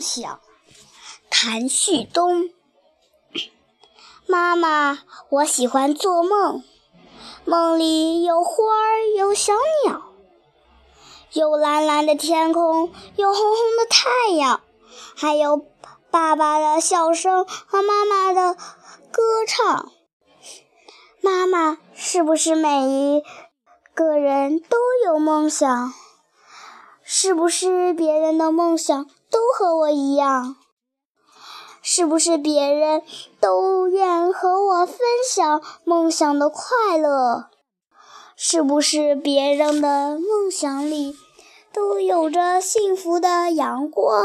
想。谭旭东，妈妈，我喜欢做梦，梦里有花儿，有小鸟，有蓝蓝的天空，有红红的太阳，还有爸爸的笑声和妈妈的歌唱。妈妈，是不是每一个人都有梦想？是不是别人的梦想都和我一样？是不是别人都愿和我分享梦想的快乐？是不是别人的梦想里都有着幸福的阳光？